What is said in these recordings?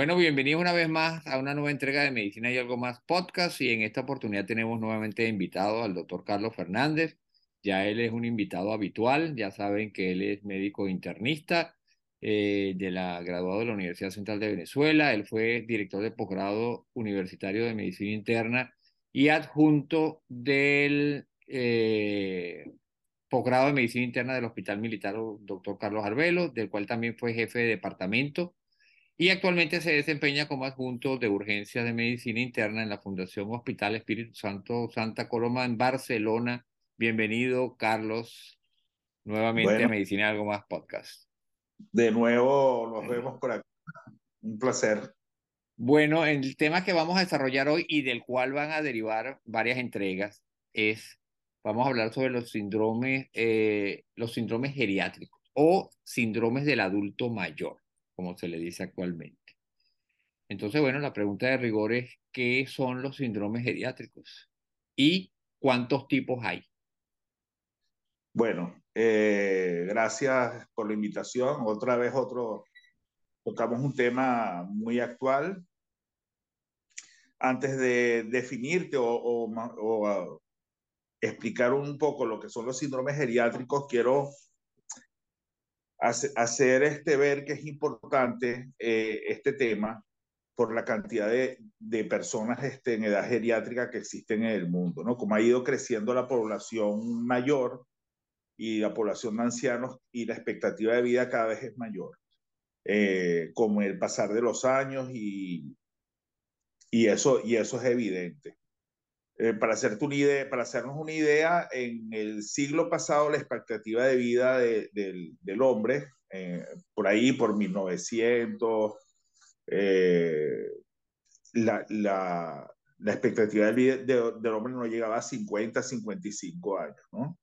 Bueno, bienvenidos una vez más a una nueva entrega de Medicina y algo más podcast y en esta oportunidad tenemos nuevamente invitado al doctor Carlos Fernández. Ya él es un invitado habitual, ya saben que él es médico internista eh, de la graduado de la Universidad Central de Venezuela. Él fue director de posgrado universitario de medicina interna y adjunto del eh, posgrado de medicina interna del Hospital Militar Doctor Carlos Arbelo, del cual también fue jefe de departamento y actualmente se desempeña como adjunto de urgencias de medicina interna en la Fundación Hospital Espíritu Santo Santa Coloma en Barcelona. Bienvenido, Carlos, nuevamente a Medicina Algo Más Podcast. De nuevo nos vemos por aquí. Un placer. Bueno, el tema que vamos a desarrollar hoy y del cual van a derivar varias entregas es, vamos a hablar sobre los síndromes, eh, los síndromes geriátricos o síndromes del adulto mayor como se le dice actualmente. Entonces, bueno, la pregunta de rigor es, ¿qué son los síndromes geriátricos? ¿Y cuántos tipos hay? Bueno, eh, gracias por la invitación. Otra vez otro, tocamos un tema muy actual. Antes de definirte o, ah, explicar un poco lo que son los síndromes geriátricos, quiero hacer este, ver que es importante eh, este tema por la cantidad de, de, personas este, en edad geriátrica que existen en el mundo, ¿no? Como ha ido creciendo la población mayor y la población de ancianos y la expectativa de vida cada vez es mayor, eh, como el pasar de los años y, y, eso, y eso es evidente. Eh, para, hacerte una idea, hacernos una idea, en el siglo pasado la expectativa de vida del, hombre, eh, por ahí por 1900, eh, la, expectativa de vida del hombre no llegaba a 50, 55 años, ¿no?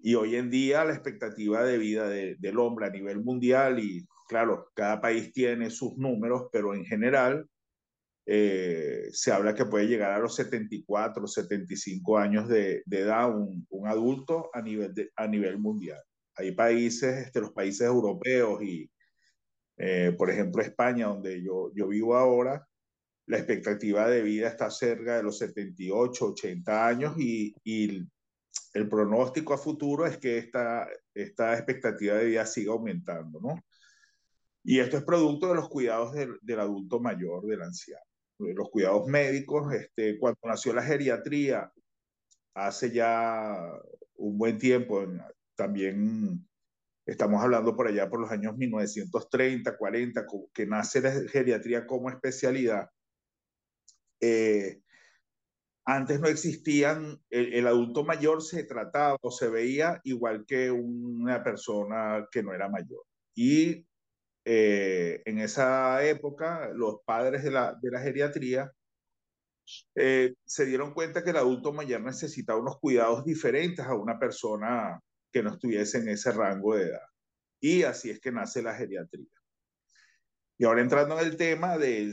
Y hoy en día la expectativa de vida del hombre a nivel mundial, y claro, cada país tiene sus números, pero en general eh, se habla que puede llegar a los 74, 75 años de, edad un, adulto a nivel, a nivel mundial. Hay países, este, los países europeos y, eh, por ejemplo, España, donde yo, yo vivo ahora, la expectativa de vida está cerca de los 78, 80 años y, el pronóstico a futuro es que esta, esta expectativa de vida siga aumentando, ¿no? Y esto es producto de los cuidados del adulto mayor, del anciano los cuidados médicos. Este, cuando nació la geriatría, hace ya un buen tiempo, también estamos hablando por allá por los años 1930, 40, que nace la geriatría como especialidad. Eh, antes no existían, el, el, adulto mayor se trataba o se veía igual que una persona que no era mayor. Y eh, en esa época, los padres de la, de geriatría eh, se dieron cuenta que el adulto mayor necesitaba unos cuidados diferentes a una persona que no estuviese en ese rango de edad. Y así es que nace la geriatría. Y ahora entrando en el tema de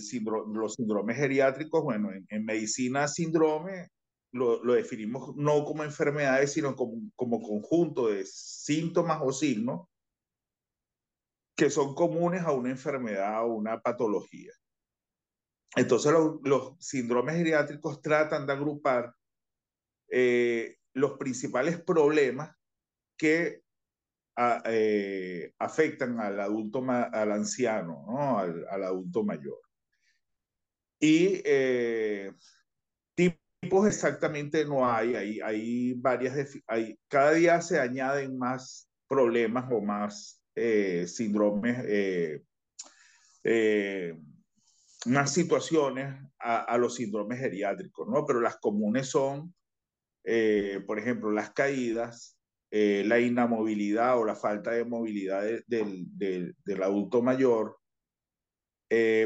los síndromes geriátricos, bueno, en, medicina síndrome lo, lo, definimos no como enfermedades, sino como, como conjunto de síntomas o signos que son comunes a una enfermedad o una patología. Entonces los, los síndromes geriátricos tratan de agrupar eh, los principales problemas que a, eh, afectan al adulto, al anciano, ¿no? al, al, adulto mayor. Y eh, tipos exactamente no hay, hay, hay varias, hay, cada día se añaden más problemas o más eh, síndromes, eh, eh, más situaciones a, los síndromes geriátricos, ¿no? Pero las comunes son, por ejemplo, las caídas, la inamovilidad o la falta de movilidad de, de, de, del adulto mayor,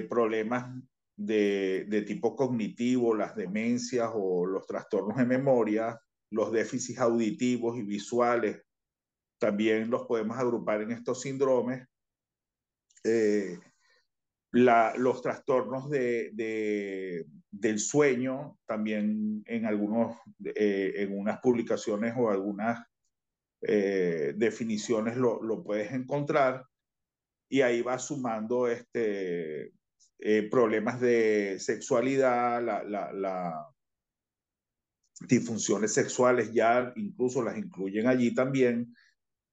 problemas de, tipo cognitivo, las demencias o los trastornos de memoria, los déficits auditivos y visuales, también los podemos agrupar en estos síndromes. Eh, los trastornos de, de, del sueño, también en, algunos, eh, en unas publicaciones o algunas eh, definiciones lo, lo, puedes encontrar y ahí va sumando este, problemas de sexualidad, la, disfunciones sexuales ya incluso las incluyen allí también.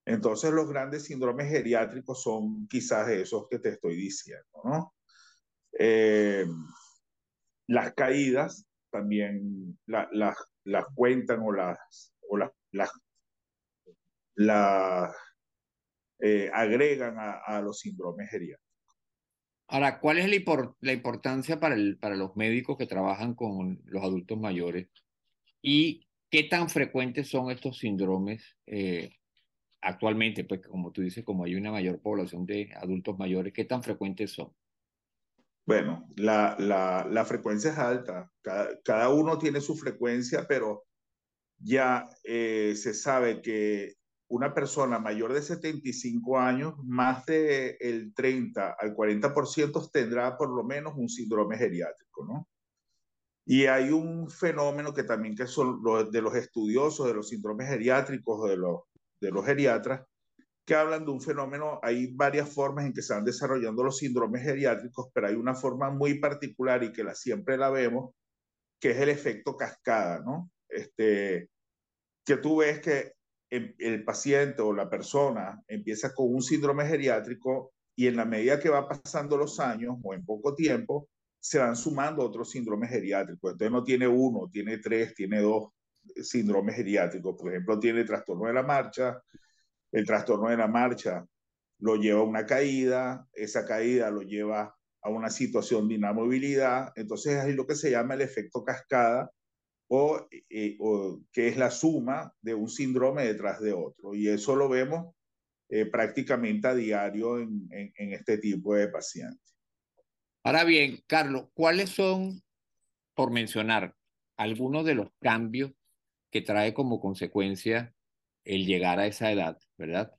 Entonces los grandes síndromes geriátricos son quizás esos que te estoy diciendo, ¿no? Eh, las caídas también las la, cuentan o las, o las, las, eh, agregan a, los síndromes geriátricos. Ahora, ¿cuál es la, la importancia para, el, para los médicos que trabajan con los adultos mayores? ¿Y qué tan frecuentes son estos síndromes eh, actualmente? Pues como tú dices, como hay una mayor población de adultos mayores, ¿qué tan frecuentes son? Bueno, la, la, frecuencia es alta. Cada, cada, uno tiene su frecuencia, pero ya eh, se sabe que una persona mayor de 75 años, más del el 30 al 40% tendrá por lo menos un síndrome geriátrico, ¿no? Y hay un fenómeno que también que son los, de los estudiosos de los síndromes geriátricos, de los, de los geriatras, que hablan de un fenómeno, hay varias formas en que se van desarrollando los síndromes geriátricos, pero hay una forma muy particular y que la, siempre la vemos, que es el efecto cascada, ¿no? Este, que tú ves que el paciente o la persona empieza con un síndrome geriátrico y en la medida que va pasando los años o en poco tiempo, se van sumando otros síndromes geriátricos. Entonces no tiene uno, tiene tres, tiene dos síndromes geriátricos. Por ejemplo, tiene trastorno de la marcha. El trastorno de la marcha lo lleva a una caída, esa caída lo lleva a una situación de inamovilidad. Entonces es lo que se llama el efecto cascada, o, eh, o, que es la suma de un síndrome detrás de otro. Y eso lo vemos eh, prácticamente a diario en, en, en, este tipo de pacientes. Ahora bien, Carlos, ¿cuáles son, por mencionar, algunos de los cambios que trae como consecuencia el llegar a esa edad, verdad?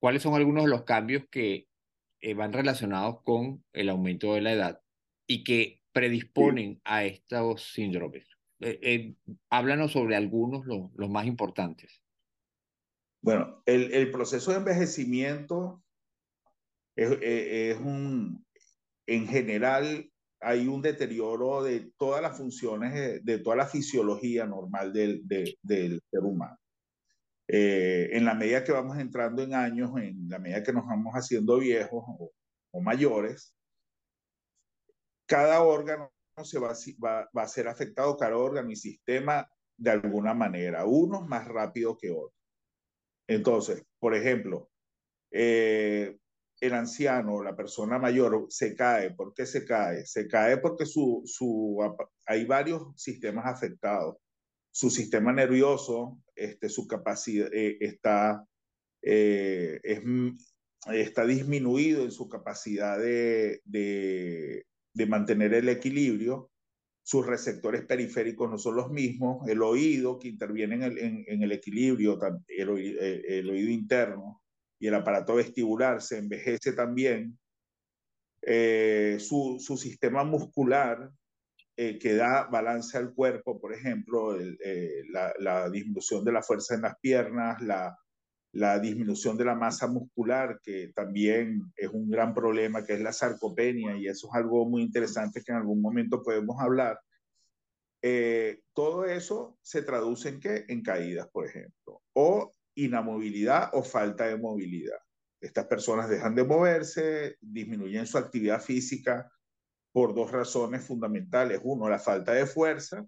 ¿Cuáles son algunos de los cambios que eh, van relacionados con el aumento de la edad y que predisponen a estos síndromes? Eh, eh, háblanos sobre algunos, lo, los más importantes. Bueno, el, el proceso de envejecimiento es, es, un, en general, hay un deterioro de todas las funciones, de, de toda la fisiología normal del, de, del ser humano. Eh, en la medida que vamos entrando en años, en la medida que nos vamos haciendo viejos o, o mayores, cada órgano se va, va, va, a ser afectado, cada órgano y sistema de alguna manera, unos más rápido que otros. Entonces, por ejemplo, eh, el anciano, la persona mayor, se cae. ¿Por qué se cae? Se cae porque su, su, hay varios sistemas afectados. Su sistema nervioso, este, su capacidad eh, está, eh, es, está disminuido en su capacidad de, de, de mantener el equilibrio. Sus receptores periféricos no son los mismos. El oído que interviene en el, en, en el equilibrio, el, el oído interno, y el aparato vestibular se envejece también, eh, su, su, sistema muscular eh, que da balance al cuerpo, por ejemplo, el, eh, la, la, disminución de la fuerza en las piernas, la, la, disminución de la masa muscular, que también es un gran problema, que es la sarcopenia, y eso es algo muy interesante que en algún momento podemos hablar. Eh, todo eso se traduce en qué? En caídas, por ejemplo, o inamovilidad o falta de movilidad. Estas personas dejan de moverse, disminuyen su actividad física por dos razones fundamentales. Uno, la falta de fuerza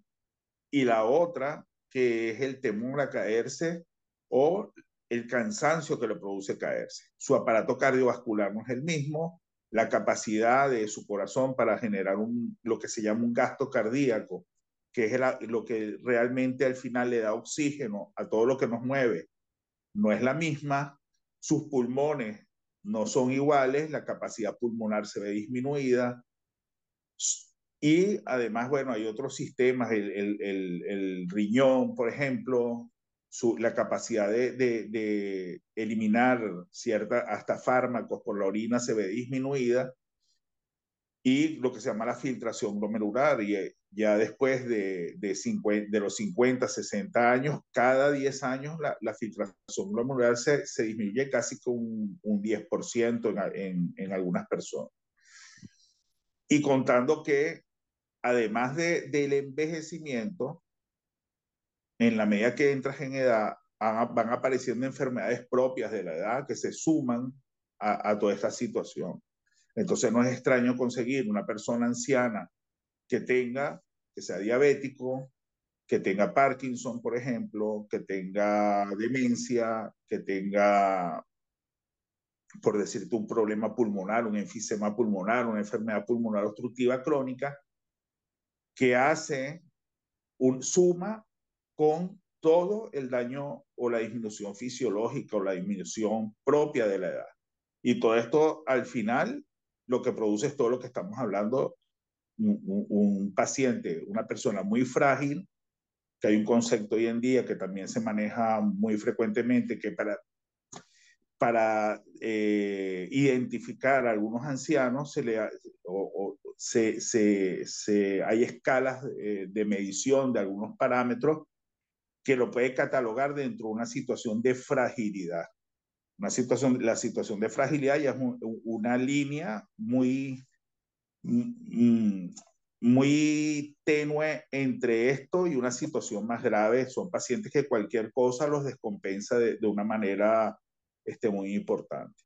y la otra, que es el temor a caerse o el cansancio que le produce caerse. Su aparato cardiovascular no es el mismo, la capacidad de su corazón para generar un, lo que se llama un gasto cardíaco, que es lo que realmente al final le da oxígeno a todo lo que nos mueve, no es la misma, sus pulmones no son iguales, la capacidad pulmonar se ve disminuida. Y además, bueno, hay otros sistemas, el, el, el, riñón, por ejemplo, su, la capacidad de, de, de eliminar cierta, hasta fármacos por la orina se ve disminuida y lo que se llama la filtración glomerular. Y ya después de, de, 50, de los 50, 60 años, cada 10 años la, la filtración glomerular se, se, disminuye casi con un, un 10% en, en, en, algunas personas. Y contando que además de, del envejecimiento, en la medida que entras en edad, van apareciendo enfermedades propias de la edad que se suman a, a toda esta situación. Entonces no es extraño conseguir una persona anciana que tenga, que sea diabético, que tenga Parkinson, por ejemplo, que tenga demencia, que tenga, por decirte, un problema pulmonar, un enfisema pulmonar, una enfermedad pulmonar obstructiva crónica, que hace un suma con todo el daño o la disminución fisiológica o la disminución propia de la edad. Y todo esto al final lo que produce es todo lo que estamos hablando, un, paciente, una persona muy frágil, que hay un concepto hoy en día que también se maneja muy frecuentemente, que para, para eh, identificar a algunos ancianos se le, o, o, se, se, hay escalas de, de medición de algunos parámetros que lo puede catalogar dentro de una situación de fragilidad. Una situación, la situación de fragilidad ya es una línea muy, mm, muy tenue entre esto y una situación más grave. Son pacientes que cualquier cosa los descompensa de, de una manera este, muy importante.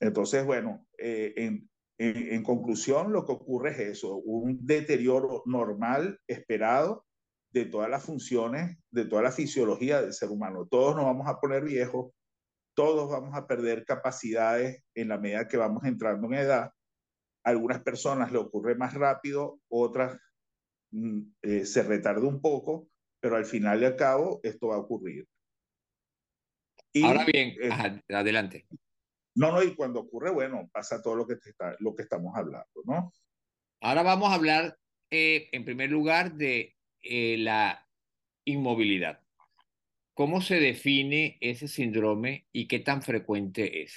Entonces, bueno, eh, en, en, en, conclusión, lo que ocurre es eso, un deterioro normal, esperado, de todas las funciones, de toda la fisiología del ser humano. Todos nos vamos a poner viejos, todos vamos a perder capacidades en la medida que vamos entrando en edad. A algunas personas le ocurre más rápido, otras mm, eh, se retarda un poco, pero al final y al cabo esto va a ocurrir. Y, Ahora bien, eh, ajá, adelante. No, no, y cuando ocurre, bueno, pasa todo lo que, está, lo que estamos hablando, ¿no? Ahora vamos a hablar, eh, en primer lugar, de eh, la inmovilidad. ¿Cómo se define ese síndrome y qué tan frecuente es?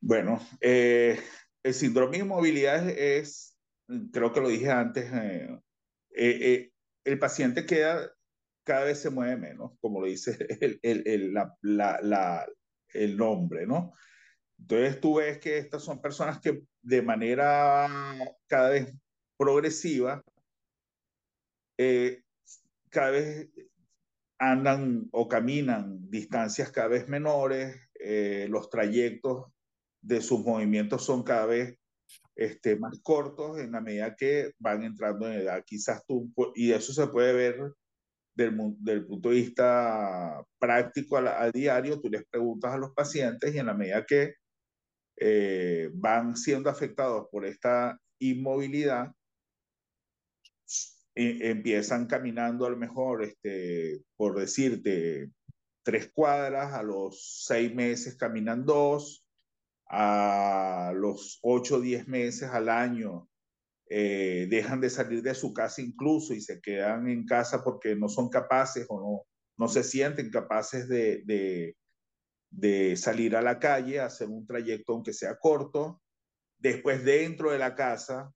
Bueno, eh, el síndrome de inmovilidad es, creo que lo dije antes, eh, eh, el paciente queda, cada vez se mueve menos, como lo dice el, el, el, la, la, el nombre, ¿no? Entonces tú ves que estas son personas que de manera cada vez progresiva cada vez andan o caminan distancias cada vez menores, eh, los trayectos de sus movimientos son cada vez este, más cortos en la medida que van entrando en edad. Quizás tú, y eso se puede ver del, del punto de vista práctico a, a, diario, tú les preguntas a los pacientes y en la medida que eh, van siendo afectados por esta inmovilidad, empiezan caminando a lo mejor, este, por decirte, tres cuadras, a los seis meses caminan dos, a los ocho o diez meses al año eh, dejan de salir de su casa incluso y se quedan en casa porque no son capaces o no, no se sienten capaces de, de, de salir a la calle, hacer un trayecto aunque sea corto. Después dentro de la casa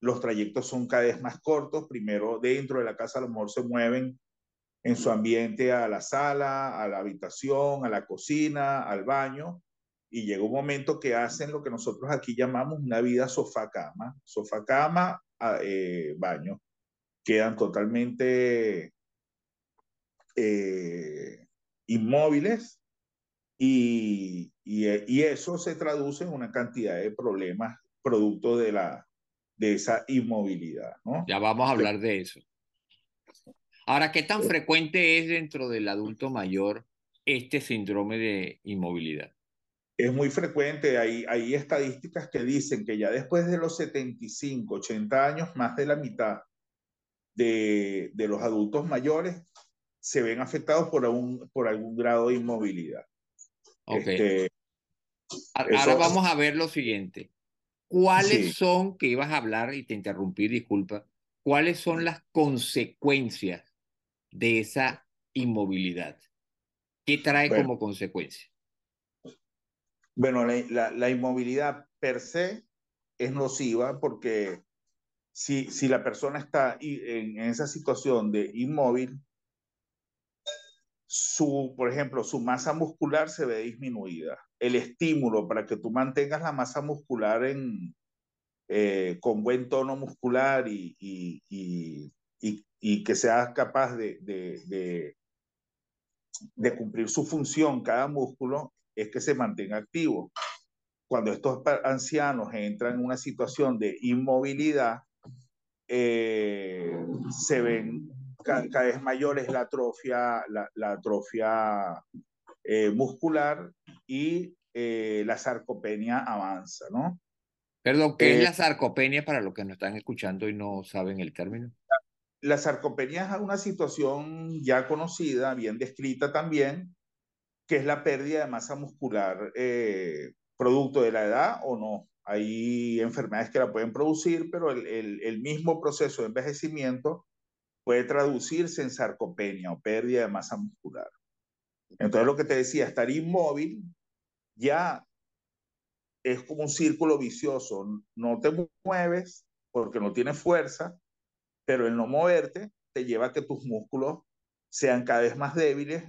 los trayectos son cada vez más cortos. Primero, dentro de la casa a lo mejor se mueven en su ambiente a la sala, a la habitación, a la cocina, al baño, y llega un momento que hacen lo que nosotros aquí llamamos una vida sofá-cama, sofá-cama, eh, baño. Quedan totalmente eh, inmóviles y, y, y, eso se traduce en una cantidad de problemas producto de la, de esa inmovilidad. ¿no? Ya vamos a hablar de eso. Ahora, ¿qué tan frecuente es dentro del adulto mayor este síndrome de inmovilidad? Es muy frecuente, hay, hay estadísticas que dicen que ya después de los 75, 80 años, más de la mitad de, de los adultos mayores se ven afectados por, un, por algún grado de inmovilidad. Okay. Este, Ahora eso, vamos a ver lo siguiente. ¿Cuáles sí. son, que ibas a hablar y te interrumpí, disculpa, cuáles son las consecuencias de esa inmovilidad? ¿Qué trae bueno, como consecuencia? Bueno, la, la, la, inmovilidad per se es nociva porque si, si la persona está en, en esa situación de inmóvil, su, por ejemplo, su masa muscular se ve disminuida. El estímulo para que tú mantengas la masa muscular en, eh, con buen tono muscular y, y, y, y que sea capaz de, de, de, de, cumplir su función cada músculo, es que se mantenga activo. Cuando estos ancianos entran en una situación de inmovilidad, eh, se ven cada, cada, vez mayores la atrofia, la, la atrofia eh, muscular y eh, la sarcopenia avanza, ¿no? Perdón, ¿qué es la sarcopenia para los que nos están escuchando y no saben el término? La sarcopenia es una situación ya conocida, bien descrita también, que es la pérdida de masa muscular eh, producto de la edad o no. Hay enfermedades que la pueden producir, pero el, el, el, mismo proceso de envejecimiento puede traducirse en sarcopenia o pérdida de masa muscular. Entonces lo que te decía, estar inmóvil ya es como un círculo vicioso. No te mueves porque no tienes fuerza, pero el no moverte te lleva a que tus músculos sean cada vez más débiles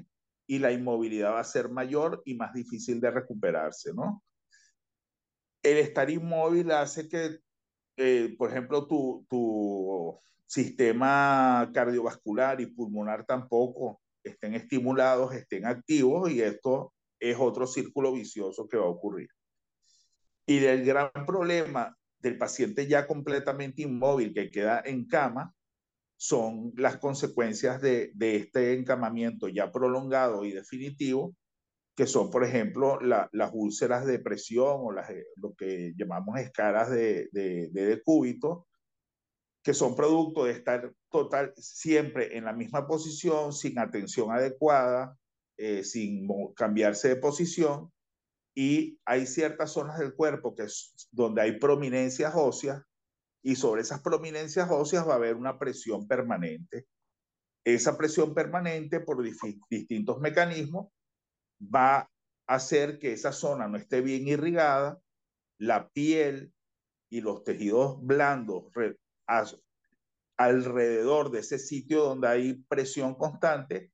y la inmovilidad va a ser mayor y más difícil de recuperarse, ¿no? El estar inmóvil hace que, eh, por ejemplo, tu, tu sistema cardiovascular y pulmonar tampoco estén estimulados, estén activos y esto es otro círculo vicioso que va a ocurrir. Y el gran problema del paciente ya completamente inmóvil que queda en cama son las consecuencias de, de este encamamiento ya prolongado y definitivo, que son, por ejemplo, la, las úlceras de presión o las, lo que llamamos escaras de, de, de decúbito, que son producto de estar total siempre en la misma posición, sin atención adecuada, eh, sin cambiarse de posición. Y hay ciertas zonas del cuerpo que es donde hay prominencias óseas y sobre esas prominencias óseas va a haber una presión permanente. Esa presión permanente por distintos mecanismos va a hacer que esa zona no esté bien irrigada, la piel y los tejidos blandos alrededor de ese sitio donde hay presión constante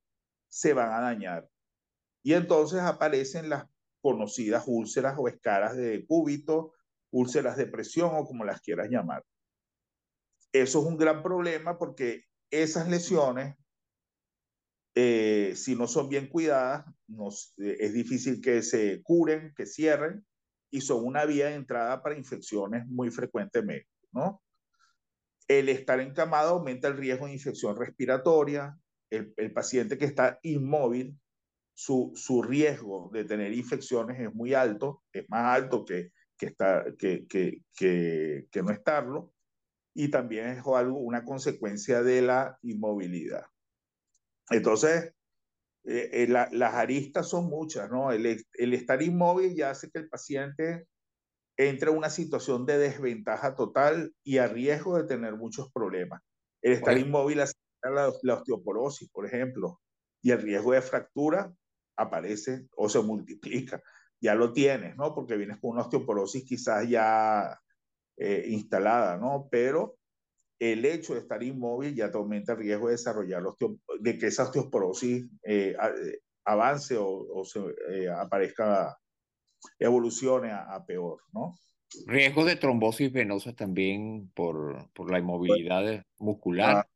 se van a dañar. Y entonces aparecen las conocidas úlceras o escaras de cúbito, úlceras de presión o como las quieras llamar. Eso es un gran problema porque esas lesiones, eh, si no son bien cuidadas, nos, eh, es difícil que se curen, que cierren, y son una vía de entrada para infecciones muy frecuentemente, ¿no? El estar encamado aumenta el riesgo de infección respiratoria. El, paciente que está inmóvil, su, su, riesgo de tener infecciones es muy alto, es más alto que, que, está, que, que, que, no estarlo. Y también es algo, una consecuencia de la inmovilidad. Entonces, eh, eh, la, las aristas son muchas, ¿no? El, el, estar inmóvil ya hace que el paciente entra en una situación de desventaja total y a riesgo de tener muchos problemas. El estar bueno. inmóvil hace la, la osteoporosis, por ejemplo, y el riesgo de fractura aparece o se multiplica. Ya lo tienes, ¿no? Porque vienes con una osteoporosis quizás ya eh, instalada, ¿no? Pero el hecho de estar inmóvil ya te aumenta el riesgo de desarrollar de que esa osteoporosis eh, avance o, o se eh, aparezca evolucione a, a, peor, ¿no? Riesgo de trombosis venosa también por, por la inmovilidad muscular. Ah,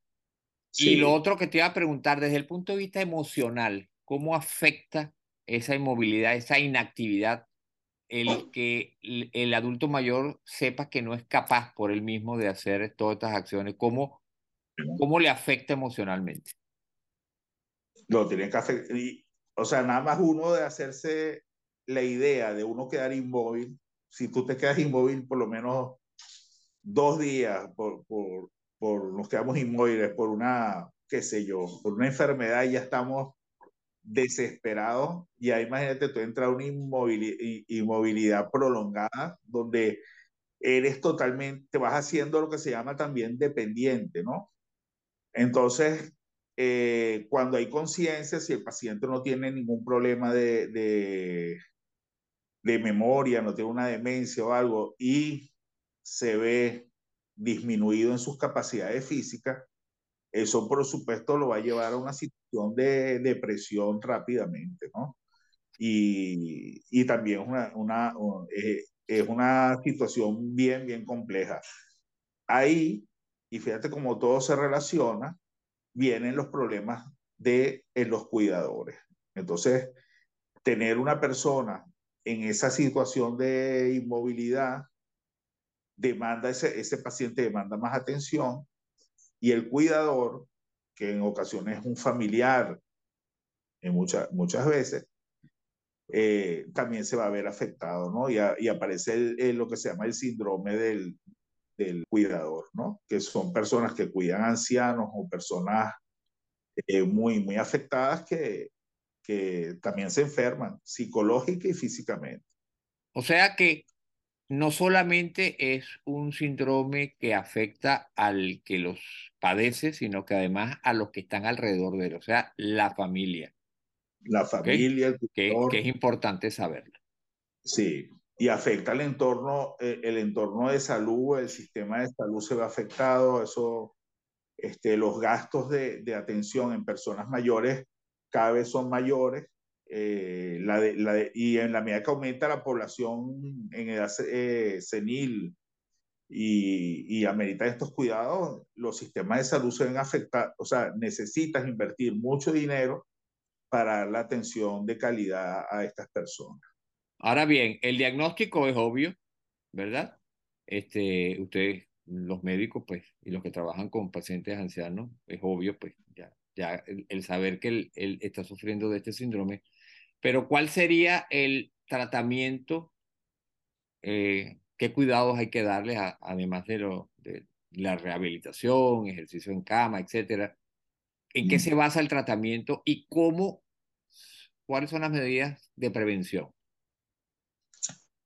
sí. Y lo otro que te iba a preguntar, desde el punto de vista emocional, ¿cómo afecta esa inmovilidad, esa inactividad, el que el adulto mayor sepa que no es capaz por él mismo de hacer todas estas acciones? ¿Cómo, cómo le afecta emocionalmente? Lo tiene que afectar. O sea, nada más uno de hacerse la idea de uno quedar inmóvil, si tú te quedas inmóvil por lo menos dos días, por, por, por nos quedamos inmóviles por una, qué sé yo, por una enfermedad y ya estamos desesperados, y ahí imagínate tú entras a una inmovilidad, inmovilidad prolongada donde eres totalmente, te vas haciendo lo que se llama también dependiente, ¿no? Entonces, eh, cuando hay conciencia, si el paciente no tiene ningún problema de, de memoria, no tiene una demencia o algo, y se ve disminuido en sus capacidades físicas, eso por supuesto lo va a llevar a una situación de depresión rápidamente, ¿no? Y, y también una, una, eh, es una situación bien, bien compleja. Ahí, y fíjate cómo todo se relaciona, vienen los problemas de los cuidadores. Entonces, tener una persona en esa situación de inmovilidad demanda, ese, ese paciente demanda más atención y el cuidador, que en ocasiones es un familiar, en muchas, muchas veces, eh, también se va a ver afectado, ¿no? Y, y aparece lo que se llama el síndrome del, del, cuidador, ¿no? Que son personas que cuidan ancianos o personas eh, muy, muy afectadas que, que también se enferman psicológica y físicamente. O sea que no solamente es un síndrome que afecta al que los padece, sino que además a los que están alrededor de él, o sea, la familia. La familia, que, que, es importante saberlo. Sí, y afecta el entorno, eh, el entorno de salud, el sistema de salud se ve afectado, eso, este, los gastos de, de atención en personas mayores cada vez son mayores eh, la de, la y en la medida que aumenta la población en edad eh, senil y, y amerita estos cuidados, los sistemas de salud se ven afectados, o sea, necesitas invertir mucho dinero para la atención de calidad a estas personas. Ahora bien, el diagnóstico es obvio, ¿verdad? Este, ustedes, los médicos, pues, y los que trabajan con pacientes ancianos, es obvio, pues, ya, ya el, el saber que él, él, está sufriendo de este síndrome, pero ¿cuál sería el tratamiento? Eh, ¿Qué cuidados hay que darles, además de, lo, de la rehabilitación, ejercicio en cama, etcétera? ¿En qué mm. se basa el tratamiento y cómo, cuáles son las medidas de prevención?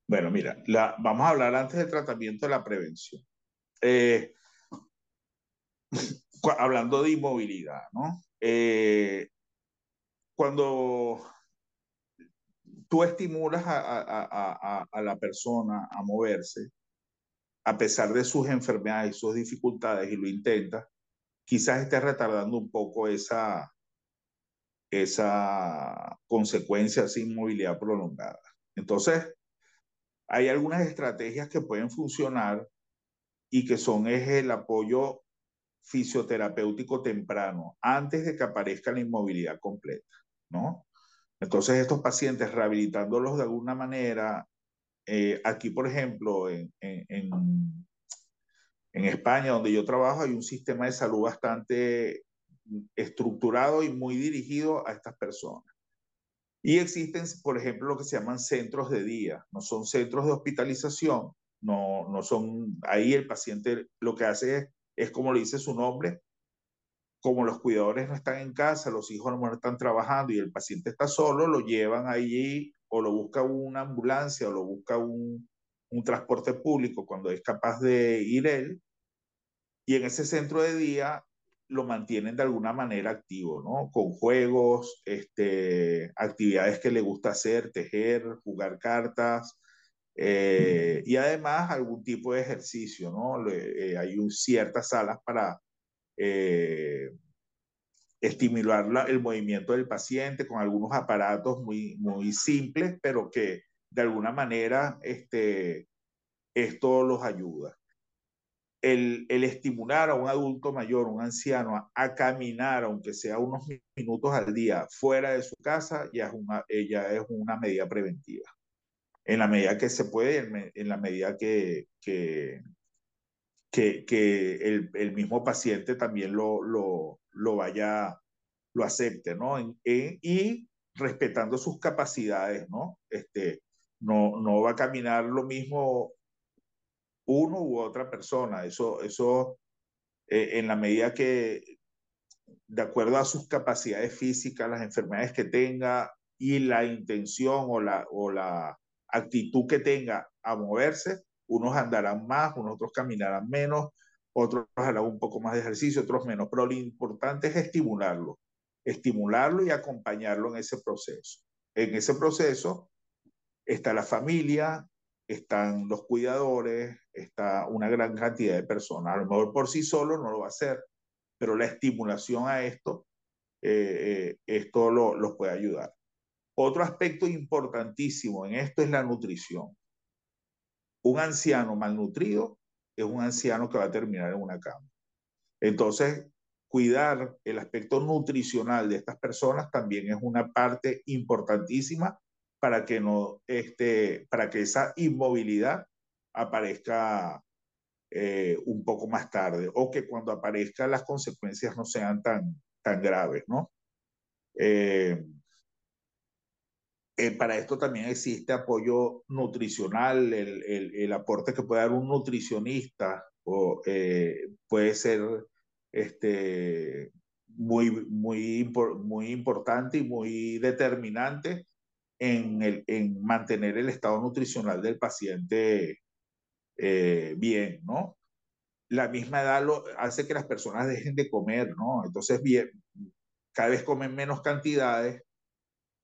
Bueno, mira, la, vamos a hablar antes del tratamiento de la prevención. Eh, hablando de inmovilidad, ¿no? Eh, cuando tú estimulas a, a, a, a, la persona a moverse, a pesar de sus enfermedades y sus dificultades, y lo intentas, quizás estés retardando un poco esa, esa consecuencia sin movilidad prolongada. Entonces, hay algunas estrategias que pueden funcionar y que son es el apoyo fisioterapéutico temprano, antes de que aparezca la inmovilidad completa, ¿no? Entonces, estos pacientes, rehabilitándolos de alguna manera, eh, aquí, por ejemplo, en, en, en, España, donde yo trabajo, hay un sistema de salud bastante estructurado y muy dirigido a estas personas. Y existen, por ejemplo, lo que se llaman centros de día, no son centros de hospitalización, no, no son, ahí el paciente lo que hace es, es como le dice su nombre, como los cuidadores no están en casa, los hijos no están trabajando y el paciente está solo, lo llevan allí o lo busca una ambulancia o lo busca un, un transporte público cuando es capaz de ir él. Y en ese centro de día lo mantienen de alguna manera activo, ¿no? Con juegos, este, actividades que le gusta hacer, tejer, jugar cartas, eh, y además algún tipo de ejercicio, ¿no? Eh, hay un, ciertas salas para eh, estimular la, el movimiento del paciente con algunos aparatos muy, muy simples, pero que de alguna manera este, esto los ayuda. El, el, estimular a un adulto mayor, un anciano, a, a, caminar, aunque sea unos minutos al día, fuera de su casa, ya es una, ya es una medida preventiva. En la medida que se puede, en, la medida que, que, que, el, el, mismo paciente también lo, lo, lo vaya, lo acepte, ¿no? Y respetando sus capacidades, ¿no? Este, no, no va a caminar lo mismo uno u otra persona. Eso, eso eh, en la medida que, de acuerdo a sus capacidades físicas, las enfermedades que tenga y la intención o la, o la actitud que tenga a moverse, unos andarán más, unos otros caminarán menos, otros harán un poco más de ejercicio, otros menos, pero lo importante es estimularlo, estimularlo y acompañarlo en ese proceso. En ese proceso está la familia, están los cuidadores, está una gran cantidad de personas. A lo mejor por sí solo no lo va a hacer, pero la estimulación a esto, eh, eh, esto lo, puede ayudar. Otro aspecto importantísimo en esto es la nutrición. un anciano malnutrido es un anciano que va a terminar en una cama. Entonces, cuidar el aspecto nutricional de estas personas también es una parte importantísima para que no este, para que esa inmovilidad aparezca eh, un poco más tarde o que cuando aparezcan las consecuencias no sean tan, tan graves, ¿no? Eh, eh, para esto también existe apoyo nutricional, el, el, el, aporte que puede dar un nutricionista o, eh, puede ser este, muy, muy, muy importante y muy determinante en, el, en mantener el estado nutricional del paciente eh, bien, ¿no? La misma edad hace que las personas dejen de comer, ¿no? Entonces, bien, cada vez comen menos cantidades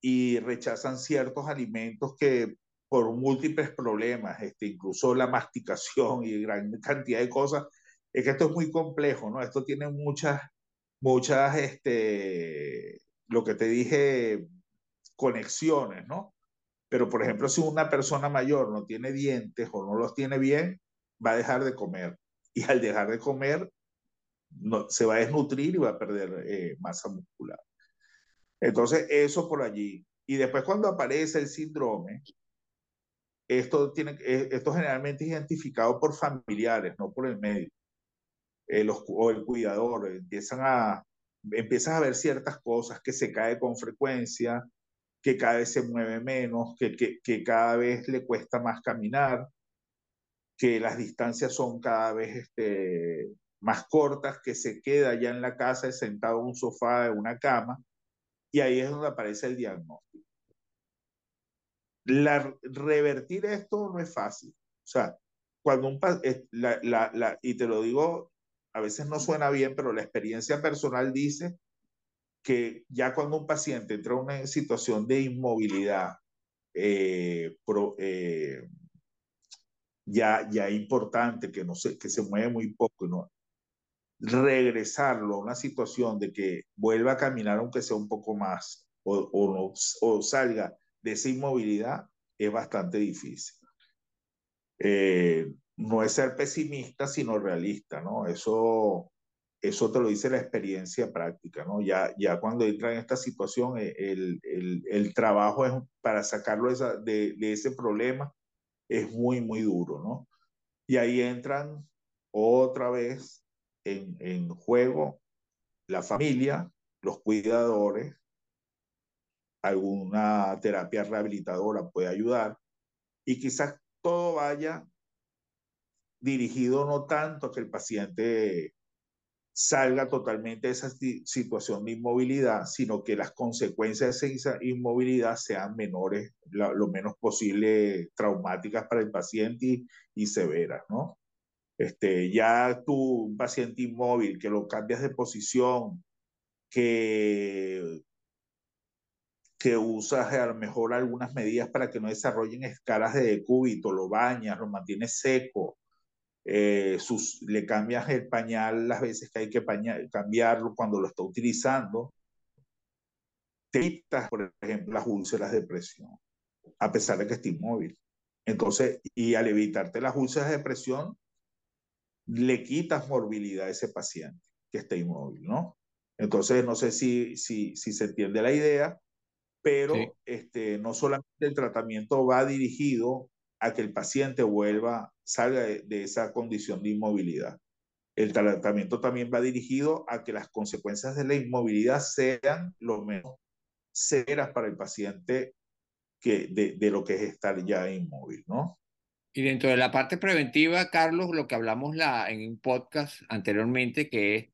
y rechazan ciertos alimentos que por múltiples problemas, este, incluso la masticación y gran cantidad de cosas, es que esto es muy complejo, ¿no? Esto tiene muchas, muchas, este, lo que te dije, conexiones, ¿no? Pero, por ejemplo, si una persona mayor no tiene dientes o no los tiene bien, va a dejar de comer. Y al dejar de comer, no, se va a desnutrir y va a perder eh, masa muscular. Entonces, eso por allí. Y después cuando aparece el síndrome, esto, tiene, eh, esto generalmente es identificado por familiares, no por el médico eh, los, o el cuidador. Empiezan a, empiezas a ver ciertas cosas, que se cae con frecuencia, que cada vez se mueve menos, que, que, que cada vez le cuesta más caminar, que las distancias son cada vez este, más cortas, que se queda ya en la casa sentado en un sofá, en una cama, y ahí es donde aparece el diagnóstico. La, revertir esto no es fácil. O sea, cuando un la, la, la, y te lo digo, a veces no suena bien, pero la experiencia personal dice que ya cuando un paciente entra en una situación de inmovilidad, eh, pro, eh, ya, ya importante, que, no se, que se mueve muy poco, ¿no? Regresarlo a una situación de que vuelva a caminar aunque sea un poco más o, o, salga de esa inmovilidad es bastante difícil. Eh, no es ser pesimista, sino realista, ¿no? Eso, eso te lo dice la experiencia práctica, ¿no? Ya, ya cuando entra en esta situación, eh, el, el, el trabajo es para sacarlo esa, de, de ese problema es muy, muy duro, ¿no? Y ahí entran otra vez en, juego la familia, los cuidadores, alguna terapia rehabilitadora puede ayudar y quizás todo vaya dirigido no tanto a que el paciente salga totalmente de esa situación de inmovilidad, sino que las consecuencias de esa inmovilidad sean menores, lo, menos posible traumáticas para el paciente y severas, ¿no? Este, ya tú, un paciente inmóvil, que lo cambias de posición, que, que usas a lo mejor algunas medidas para que no desarrollen escalas de decúbito, lo bañas, lo mantienes seco, eh, sus, le cambias el pañal las veces que hay que pañal, cambiarlo cuando lo está utilizando, te quitas, por ejemplo, las úlceras de presión, a pesar de que esté inmóvil. Entonces, y al evitarte las úlceras de presión, le quitas morbilidad a ese paciente que está inmóvil, ¿no? Entonces, no sé si, si, si se entiende la idea, pero sí. este, no solamente el tratamiento va dirigido a que el paciente vuelva, salga de, de, esa condición de inmovilidad. El tratamiento también va dirigido a que las consecuencias de la inmovilidad sean lo menos severas para el paciente que de, de lo que es estar ya inmóvil, ¿no? Y dentro de la parte preventiva, Carlos, lo que hablamos la, en un podcast anteriormente, que es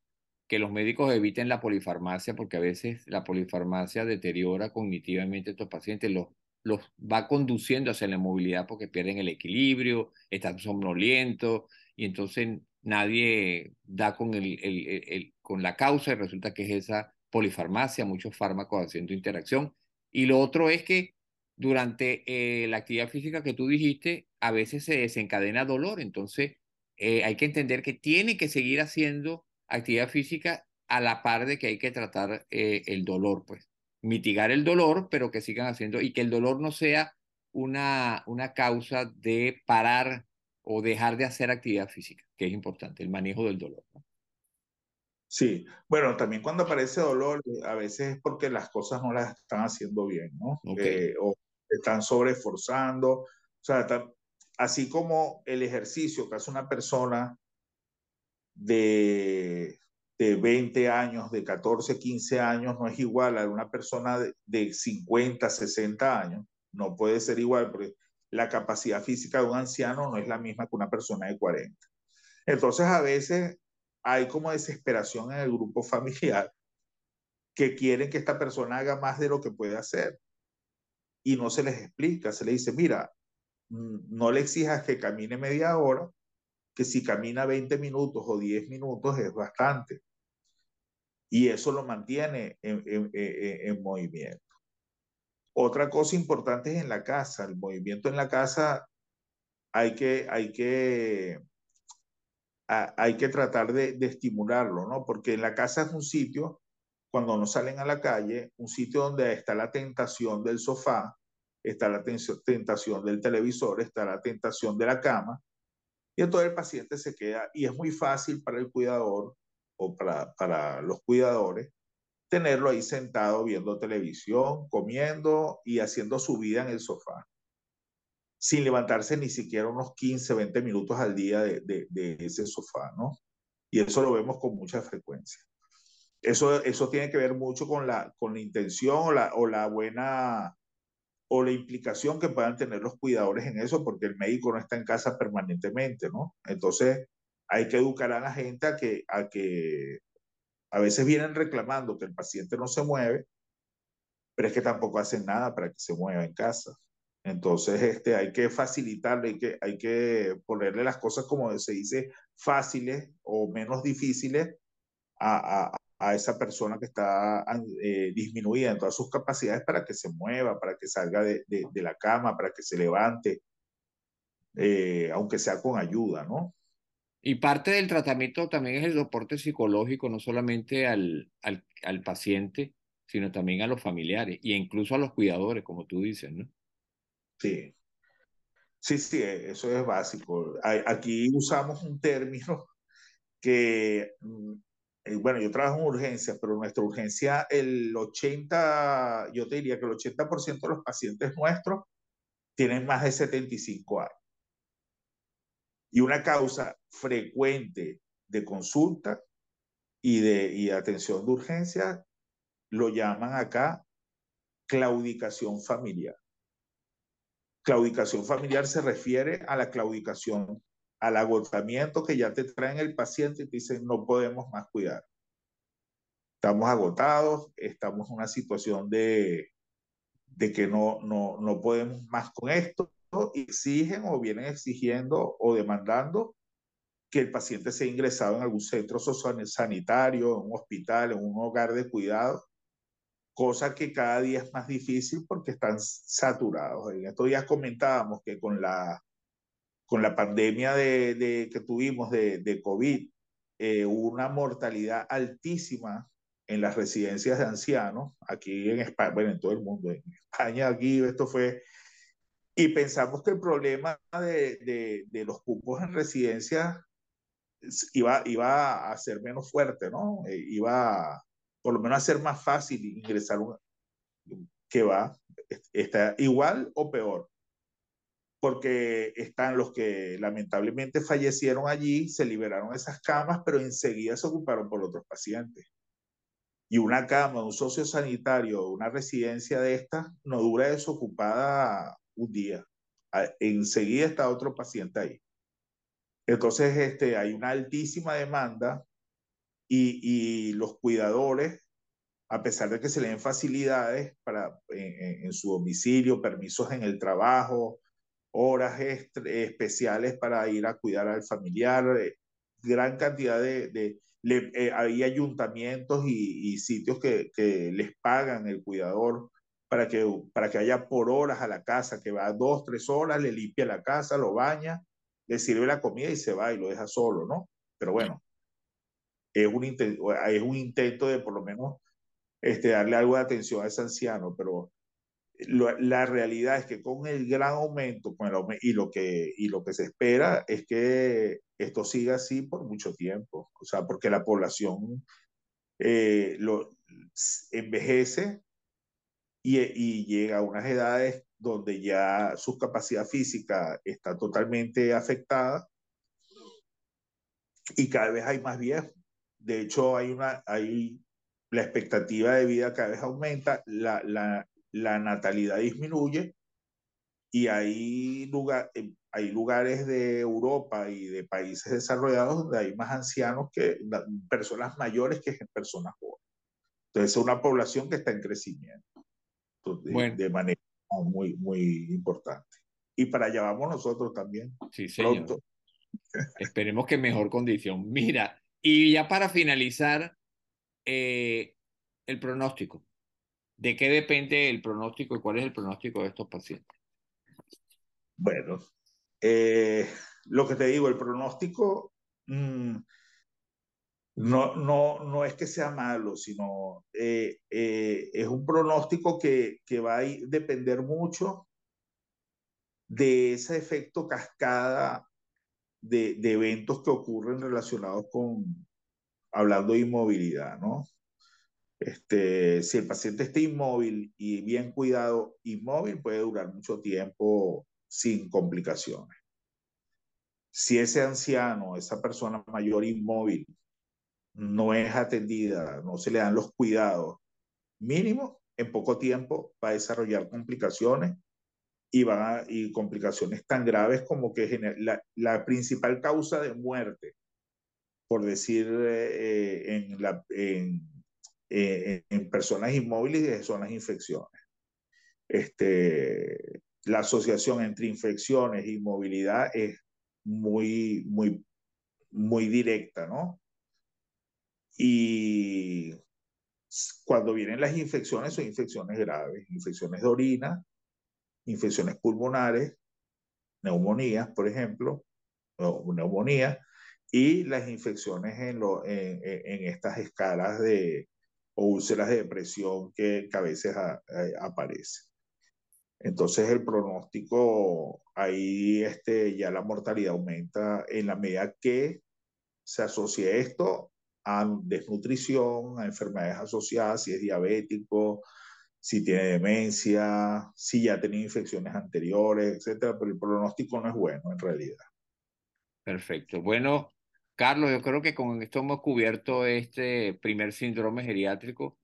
que los médicos eviten la polifarmacia, porque a veces la polifarmacia deteriora cognitivamente a estos pacientes, los, los va conduciendo hacia la movilidad porque pierden el equilibrio, están somnolientos, y entonces nadie da con, el, el, el, con la causa y resulta que es esa polifarmacia, muchos fármacos haciendo interacción. Y lo otro es que durante eh, la actividad física que tú dijiste, a veces se desencadena dolor, entonces eh, hay que entender que tiene que seguir haciendo actividad física a la par de que hay que tratar eh, el dolor, pues mitigar el dolor, pero que sigan haciendo y que el dolor no sea una, una causa de parar o dejar de hacer actividad física, que es importante, el manejo del dolor. Sí, bueno, también cuando aparece dolor, a veces es porque las cosas no las están haciendo bien, ¿no? Eh, o están sobreesforzando. O sea, así como el ejercicio que hace una persona de, de 20 años, de 14, 15 años, no es igual a una persona de, de 50, 60 años. No puede ser igual porque la capacidad física de un anciano no es la misma que una persona de 40. Entonces, a veces hay como desesperación en el grupo familiar que quieren que esta persona haga más de lo que puede hacer. Y no se les explica, se le dice, mira, mm, no le exijas que camine media hora, que si camina 20 minutos o 10 minutos es bastante. Y eso lo mantiene en, en, en, movimiento. Otra cosa importante es en la casa, el movimiento en la casa hay que, hay que, hay que tratar de, de, estimularlo, ¿no? Porque en la casa es un sitio, cuando no salen a la calle, un sitio donde está la tentación del sofá, está la tentación del televisor, está la tentación de la cama, y entonces el paciente se queda, y es muy fácil para el cuidador o para, para los cuidadores tenerlo ahí sentado viendo televisión, comiendo y haciendo su vida en el sofá, sin levantarse ni siquiera unos 15, 20 minutos al día de, de, de ese sofá, ¿no? Y eso lo vemos con mucha frecuencia. Eso, eso tiene que ver mucho con la, con la intención o la, o la buena o la implicación que puedan tener los cuidadores en eso, porque el médico no está en casa permanentemente, ¿no? Entonces, hay que educar a la gente a que, a que a veces vienen reclamando que el paciente no se mueve, pero es que tampoco hacen nada para que se mueva en casa. Entonces, este, hay que facilitarle, hay que, hay que ponerle las cosas, como se dice, fáciles o menos difíciles a, a, a esa persona que está eh, disminuida en todas sus capacidades para que se mueva, para que salga de, de, de la cama, para que se levante, eh, aunque sea con ayuda, ¿no? Y parte del tratamiento también es el soporte psicológico, no solamente al, al, al paciente, sino también a los familiares e incluso a los cuidadores, como tú dices, ¿no? Sí. Sí, sí, eso es básico. Aquí usamos un término que mm, eh, bueno, yo trabajo en urgencias, pero nuestra urgencia, el 80, yo te diría que el 80% de los pacientes nuestros tienen más de 75 años. Y una causa frecuente de consulta y de y atención de urgencia lo llaman acá claudicación familiar. Claudicación familiar se refiere a la claudicación al agotamiento que ya te traen el paciente y te dicen no podemos más cuidar. Estamos agotados, estamos en una situación de, de que no, no, no podemos más con esto, exigen o vienen exigiendo o demandando que el paciente sea ingresado en algún centro sanitario, en un hospital, en un hogar de cuidado, cosa que cada día es más difícil porque están saturados. En estos días comentábamos que con la con la pandemia de, de que tuvimos de, de COVID, eh, una mortalidad altísima en las residencias de ancianos, aquí en España, bueno, en todo el mundo, en España aquí esto fue, y pensamos que el problema de, de, de los cupos en residencias iba, iba a ser menos fuerte, ¿no? Eh, iba por lo menos a ser más fácil ingresar un, que va, está igual o peor porque están los que lamentablemente fallecieron allí, se liberaron esas camas, pero enseguida se ocuparon por otros pacientes. Y una cama, un sociosanitario, una residencia de estas, no dura desocupada un día. Enseguida está otro paciente ahí. Entonces, este, hay una altísima demanda y, y los cuidadores, a pesar de que se le den facilidades para, en, en su domicilio, permisos en el trabajo, horas especiales para ir a cuidar al familiar, eh, gran cantidad de, de le, eh, hay ayuntamientos y, y sitios que, que, les pagan el cuidador para que, para que haya por horas a la casa, que va dos, tres horas, le limpia la casa, lo baña, le sirve la comida y se va y lo deja solo, ¿no? Pero bueno, es un, intento, es un intento de por lo menos este, darle algo de atención a ese anciano, pero la realidad es que con el gran aumento con el y, lo que, y lo que se espera es que esto siga así por mucho tiempo, o sea, porque la población eh, lo, envejece y, y, llega a unas edades donde ya su capacidad física está totalmente afectada y cada vez hay más viejos. De hecho, hay una, hay, la expectativa de vida cada vez aumenta, la, la, la natalidad disminuye y hay, lugar, eh, hay lugares de Europa y de países desarrollados donde hay más ancianos que personas mayores que personas jóvenes. Entonces es una población que está en crecimiento de, de manera muy, muy importante. Y para allá vamos nosotros también. Sí, señor. Esperemos que mejor condición. Mira, y ya para finalizar, eh, el pronóstico. ¿De qué depende el pronóstico y cuál es el pronóstico de estos pacientes? Bueno, eh, lo que te digo, el pronóstico mm, no, no, no es que sea malo, sino eh, eh, es un pronóstico que, que va a depender mucho de ese efecto cascada de, de, eventos que ocurren relacionados con, hablando de inmovilidad, ¿no? Este, si el paciente está inmóvil y bien cuidado, inmóvil puede durar mucho tiempo sin complicaciones. Si ese anciano, esa persona mayor inmóvil, no es atendida, no se le dan los cuidados mínimos, en poco tiempo va a desarrollar complicaciones y, van a, y complicaciones tan graves como que la, la principal causa de muerte, por decir eh, en, la, en eh, en personas inmóviles son las infecciones. Este, la asociación entre infecciones y movilidad es muy, muy, muy directa, ¿no? Y cuando vienen las infecciones, son infecciones graves, infecciones de orina, infecciones pulmonares, neumonías, por ejemplo, neumonía, y las infecciones en, lo, en, en estas escalas de, o úlceras de depresión que, a veces aparece. Entonces el pronóstico, ahí este, ya la mortalidad aumenta en la medida que se asocia esto a desnutrición, a enfermedades asociadas, si es diabético, si tiene demencia, si ya tenía infecciones anteriores, etcétera, pero el pronóstico no es bueno en realidad. Perfecto. Bueno, Carlos, yo creo que con esto hemos cubierto este primer síndrome geriátrico.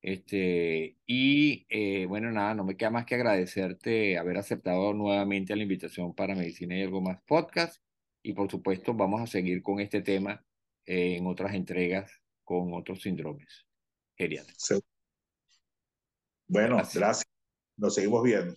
Este, y eh, bueno, nada, no me queda más que agradecerte haber aceptado nuevamente la invitación para Medicina y algo más podcast. Y por supuesto, vamos a seguir con este tema eh, en otras entregas con otros síndromes geriátricos. Bueno, gracias. Nos seguimos viendo.